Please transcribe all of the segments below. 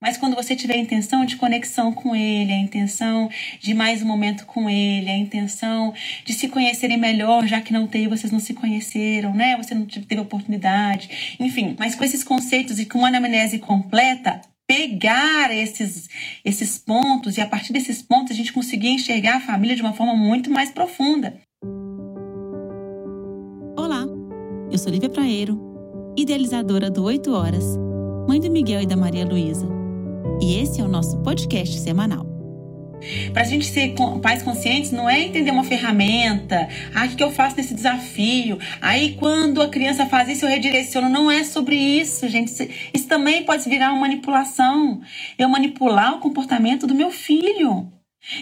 Mas quando você tiver a intenção de conexão com ele, a intenção de mais um momento com ele, a intenção de se conhecerem melhor, já que não tem, vocês não se conheceram, né? Você não teve oportunidade, enfim. Mas com esses conceitos e com uma anamnese completa, pegar esses, esses pontos e a partir desses pontos a gente conseguir enxergar a família de uma forma muito mais profunda. Olá, eu sou Lívia Praeiro, idealizadora do 8 Horas, mãe do Miguel e da Maria Luísa e esse é o nosso podcast semanal. Para a gente ser pais conscientes, não é entender uma ferramenta. Ah, o que eu faço nesse desafio? Aí, quando a criança faz isso, eu redireciono. Não é sobre isso, gente. Isso também pode virar uma manipulação. Eu manipular o comportamento do meu filho.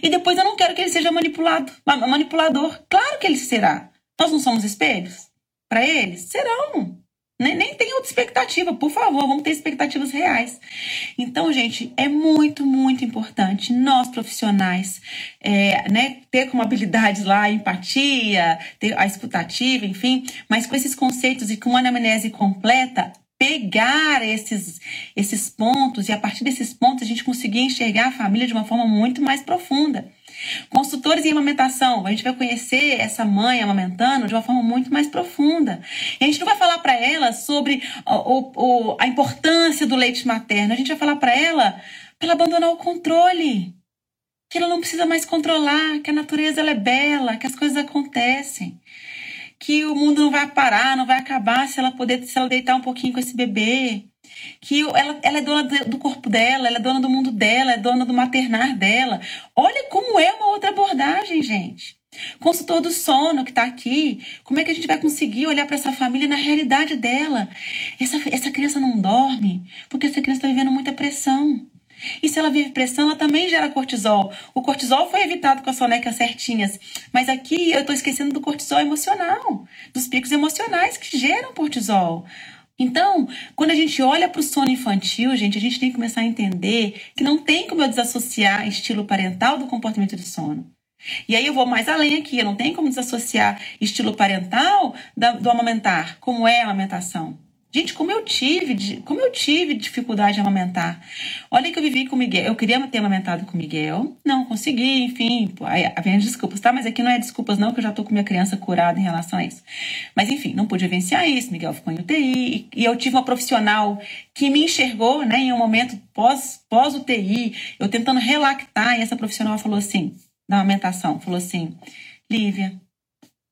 E depois eu não quero que ele seja manipulado, manipulador. Claro que ele será. Nós não somos espelhos para eles? Serão. Nem, tem outra expectativa, por favor, vamos ter expectativas reais. Então, gente, é muito, muito importante nós profissionais é, né, ter como habilidades lá empatia, ter a escutativa, enfim, mas com esses conceitos e com uma anamnese completa, pegar esses, esses pontos e a partir desses pontos a gente conseguir enxergar a família de uma forma muito mais profunda. Consultores em amamentação, a gente vai conhecer essa mãe amamentando de uma forma muito mais profunda. E a gente não vai falar para ela sobre o, o, a importância do leite materno, a gente vai falar para ela para abandonar o controle. Que ela não precisa mais controlar, que a natureza ela é bela, que as coisas acontecem que o mundo não vai parar, não vai acabar se ela poder se ela deitar um pouquinho com esse bebê que ela, ela é dona do corpo dela, ela é dona do mundo dela, é dona do maternar dela. Olha como é uma outra abordagem, gente. Consultor do sono que está aqui, como é que a gente vai conseguir olhar para essa família na realidade dela? Essa, essa criança não dorme porque essa criança está vivendo muita pressão. E se ela vive pressão, ela também gera cortisol. O cortisol foi evitado com as sonecas certinhas. Mas aqui eu estou esquecendo do cortisol emocional, dos picos emocionais que geram cortisol. Então, quando a gente olha para o sono infantil, gente, a gente tem que começar a entender que não tem como eu desassociar estilo parental do comportamento de sono. E aí eu vou mais além aqui, eu não tenho como desassociar estilo parental do amamentar, como é a amamentação. Gente, como eu tive, como eu tive dificuldade de amamentar. Olha que eu vivi com o Miguel. Eu queria ter amamentado com o Miguel, não consegui, enfim, havia desculpas, tá? Mas aqui não é desculpas, não, que eu já tô com minha criança curada em relação a isso. Mas enfim, não pude vivenciar isso. Miguel ficou em UTI e eu tive uma profissional que me enxergou, né, em um momento pós, pós UTI, eu tentando relactar, e essa profissional falou assim, da amamentação, falou assim: Lívia,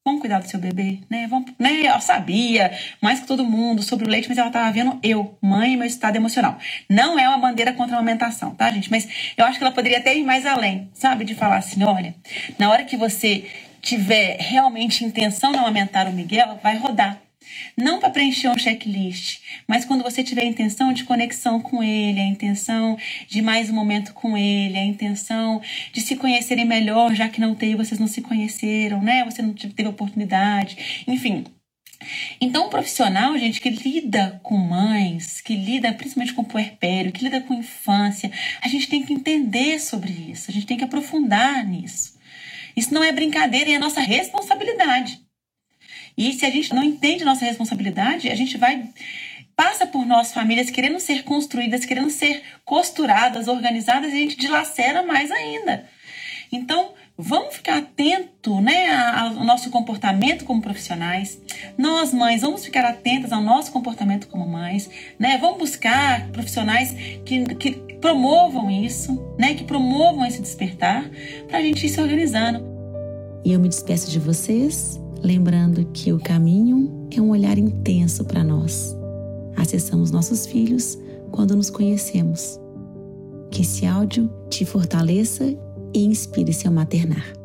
Vamos cuidar do seu bebê, né? Vamos, né? Eu sabia mais que todo mundo sobre o leite, mas ela estava vendo eu, mãe, meu estado emocional. Não é uma bandeira contra a amamentação, tá, gente? Mas eu acho que ela poderia até ir mais além, sabe? De falar assim: olha, na hora que você tiver realmente intenção de amamentar o Miguel, vai rodar. Não para preencher um checklist, mas quando você tiver a intenção de conexão com ele, a intenção de mais um momento com ele, a intenção de se conhecerem melhor, já que não tem, vocês não se conheceram, né? Você não teve oportunidade, enfim. Então, um profissional, gente, que lida com mães, que lida principalmente com puerpério, que lida com infância, a gente tem que entender sobre isso, a gente tem que aprofundar nisso. Isso não é brincadeira, é a nossa responsabilidade. E se a gente não entende nossa responsabilidade, a gente vai passa por nós famílias querendo ser construídas, querendo ser costuradas, organizadas e a gente dilacera mais ainda. Então, vamos ficar atento, né, ao nosso comportamento como profissionais. Nós, mães, vamos ficar atentas ao nosso comportamento como mães, né? Vamos buscar profissionais que, que promovam isso, né, que promovam esse despertar para a gente ir se organizando. E eu me despeço de vocês lembrando que o caminho é um olhar intenso para nós. Acessamos nossos filhos quando nos conhecemos. Que esse áudio te fortaleça e inspire seu maternar.